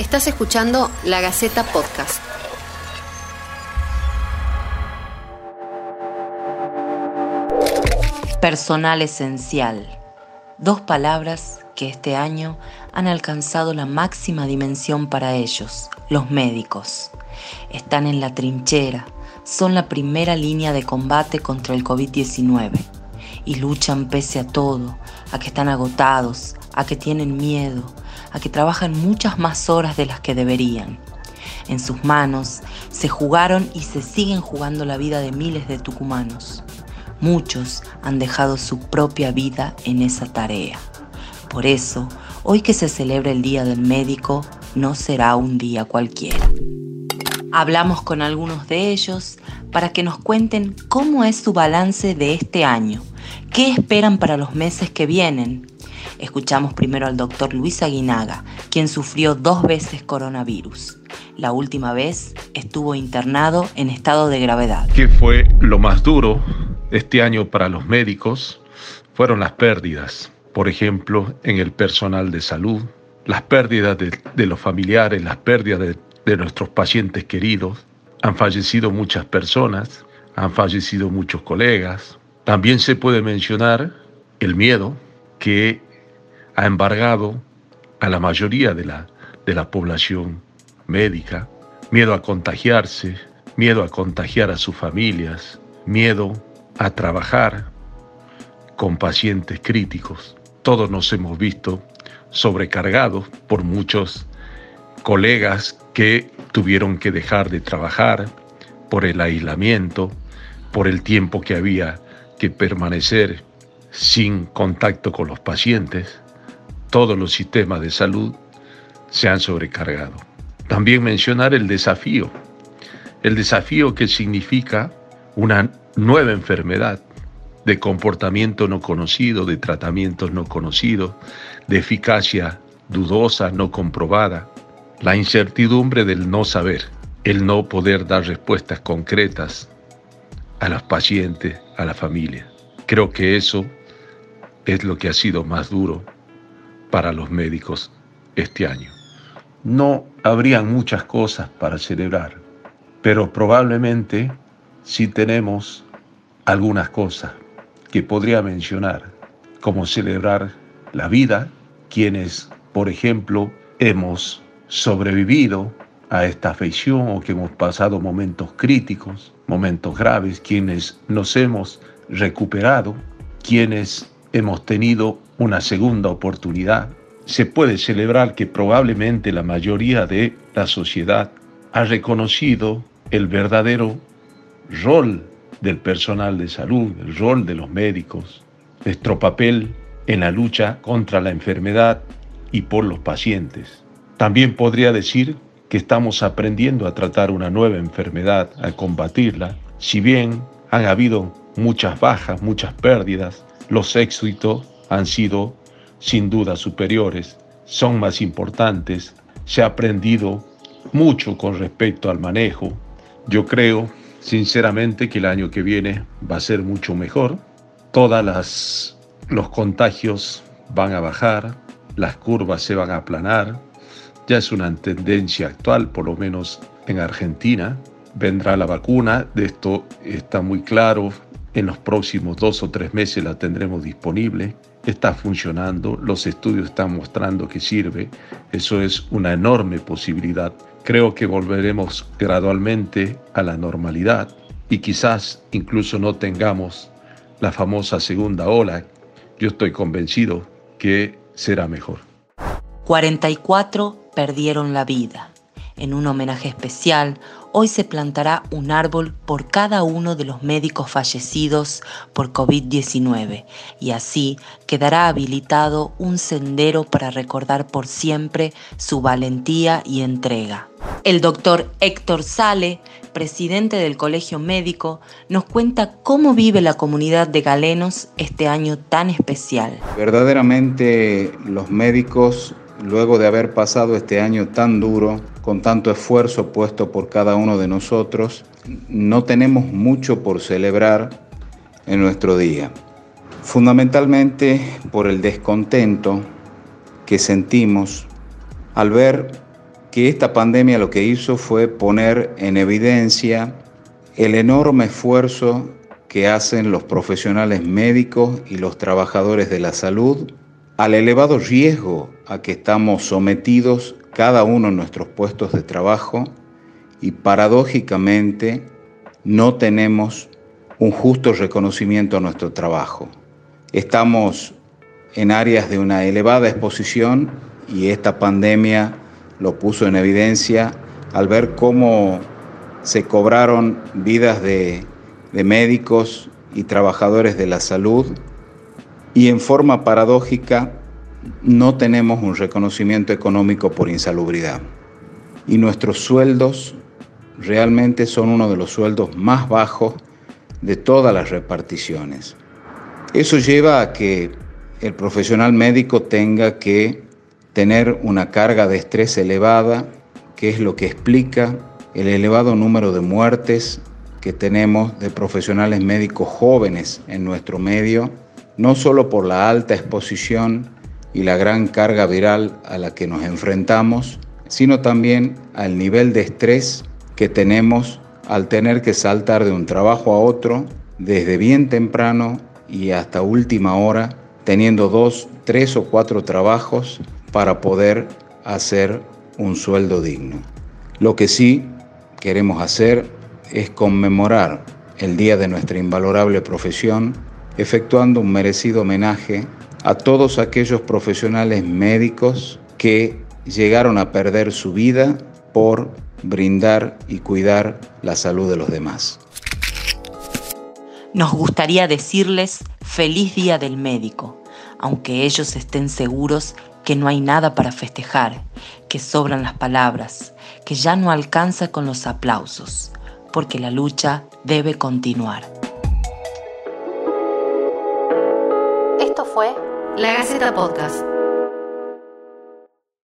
Estás escuchando La Gaceta Podcast. Personal esencial. Dos palabras que este año han alcanzado la máxima dimensión para ellos, los médicos. Están en la trinchera, son la primera línea de combate contra el COVID-19 y luchan pese a todo, a que están agotados, a que tienen miedo, a que trabajan muchas más horas de las que deberían. En sus manos se jugaron y se siguen jugando la vida de miles de tucumanos. Muchos han dejado su propia vida en esa tarea. Por eso, hoy que se celebra el Día del Médico, no será un día cualquiera. Hablamos con algunos de ellos para que nos cuenten cómo es su balance de este año, qué esperan para los meses que vienen. Escuchamos primero al doctor Luis Aguinaga, quien sufrió dos veces coronavirus. La última vez estuvo internado en estado de gravedad. ¿Qué fue lo más duro este año para los médicos? Fueron las pérdidas, por ejemplo, en el personal de salud, las pérdidas de, los familiares, las pérdidas de, nuestros pacientes queridos. Han fallecido muchas personas, han fallecido muchos colegas. También se puede mencionar el miedo que ha embargado a la mayoría de la, de la población médica, miedo a contagiarse, miedo a contagiar a sus familias, miedo a trabajar con pacientes críticos. Todos nos hemos visto sobrecargados por muchos colegas que tuvieron que dejar de trabajar por el aislamiento, por el tiempo que había que permanecer sin contacto con los pacientes. Todos los sistemas de salud se han sobrecargado. También mencionar el desafío, el desafío que significa una nueva enfermedad de comportamiento no conocido, de tratamientos no conocidos, de eficacia dudosa, no comprobada, la incertidumbre del no saber, el no poder dar respuestas concretas a los pacientes, a la familia. Creo que eso es lo que ha sido más duro para los médicos este año. No habrían muchas cosas para celebrar, pero probablemente sí tenemos algunas cosas que podría mencionar, como celebrar la vida, quienes, por ejemplo, hemos sobrevivido a esta afección o que hemos pasado momentos críticos, momentos graves, quienes nos hemos recuperado, quienes hemos tenido una segunda oportunidad, se puede celebrar que probablemente la mayoría de la sociedad ha reconocido el verdadero rol del personal de salud, el rol de los médicos, nuestro papel en la lucha contra la enfermedad y por los pacientes. También podría decir que estamos aprendiendo a tratar una nueva enfermedad, a combatirla. Si bien han habido muchas bajas, muchas pérdidas, los éxitos han sido sin duda superiores, son más importantes, se ha aprendido mucho con respecto al manejo. Yo creo sinceramente que el año que viene va a ser mucho mejor. Todas los contagios van a bajar, las curvas se van a aplanar. Ya es una tendencia actual, por lo menos en Argentina. Vendrá la vacuna, de esto está muy claro. En los próximos dos o tres meses la tendremos disponible está funcionando, los estudios están mostrando que sirve, eso es una enorme posibilidad. Creo que volveremos gradualmente a la normalidad y quizás incluso no tengamos la famosa segunda ola. Yo estoy convencido que será mejor. 44 perdieron la vida. En un homenaje especial, hoy se plantará un árbol por cada uno de los médicos fallecidos por COVID-19 y así quedará habilitado un sendero para recordar por siempre su valentía y entrega. El doctor Héctor Sale, presidente del Colegio Médico, nos cuenta cómo vive la comunidad de galenos este año tan especial. Verdaderamente los médicos luego de haber pasado este año tan duro, con tanto esfuerzo puesto por cada uno de nosotros, no tenemos mucho por celebrar en nuestro día. Fundamentalmente por el descontento que sentimos al ver que esta pandemia lo que hizo fue poner en evidencia el enorme esfuerzo que hacen los profesionales médicos y los trabajadores de la salud al elevado riesgo a que estamos sometidos cada uno en nuestros puestos de trabajo y paradójicamente no tenemos un justo reconocimiento a nuestro trabajo. Estamos en áreas de una elevada exposición y esta pandemia lo puso en evidencia al ver cómo se cobraron vidas de, de médicos y trabajadores de la salud y en forma paradójica no tenemos un reconocimiento económico por insalubridad. Y nuestros sueldos realmente son uno de los sueldos más bajos de todas las reparticiones. Eso lleva a que el profesional médico tenga que tener una carga de estrés elevada, que es lo que explica el elevado número de muertes que tenemos de profesionales médicos jóvenes en nuestro medio, no solo por la alta exposición y la gran carga viral a la que nos enfrentamos, sino también al nivel de estrés que tenemos al tener que saltar de un trabajo a otro desde bien temprano y hasta última hora, teniendo dos, tres o cuatro trabajos para poder hacer un sueldo digno. Lo que sí queremos hacer es conmemorar el día de nuestra invalorable profesión, efectuando un merecido homenaje a todos aquellos profesionales médicos que llegaron a perder su vida por brindar y cuidar la salud de los demás. Nos gustaría decirles feliz día del médico, aunque ellos estén seguros que no hay nada para festejar, que sobran las palabras, que ya no alcanza con los aplausos, porque la lucha debe continuar. La Gaceta Podcast.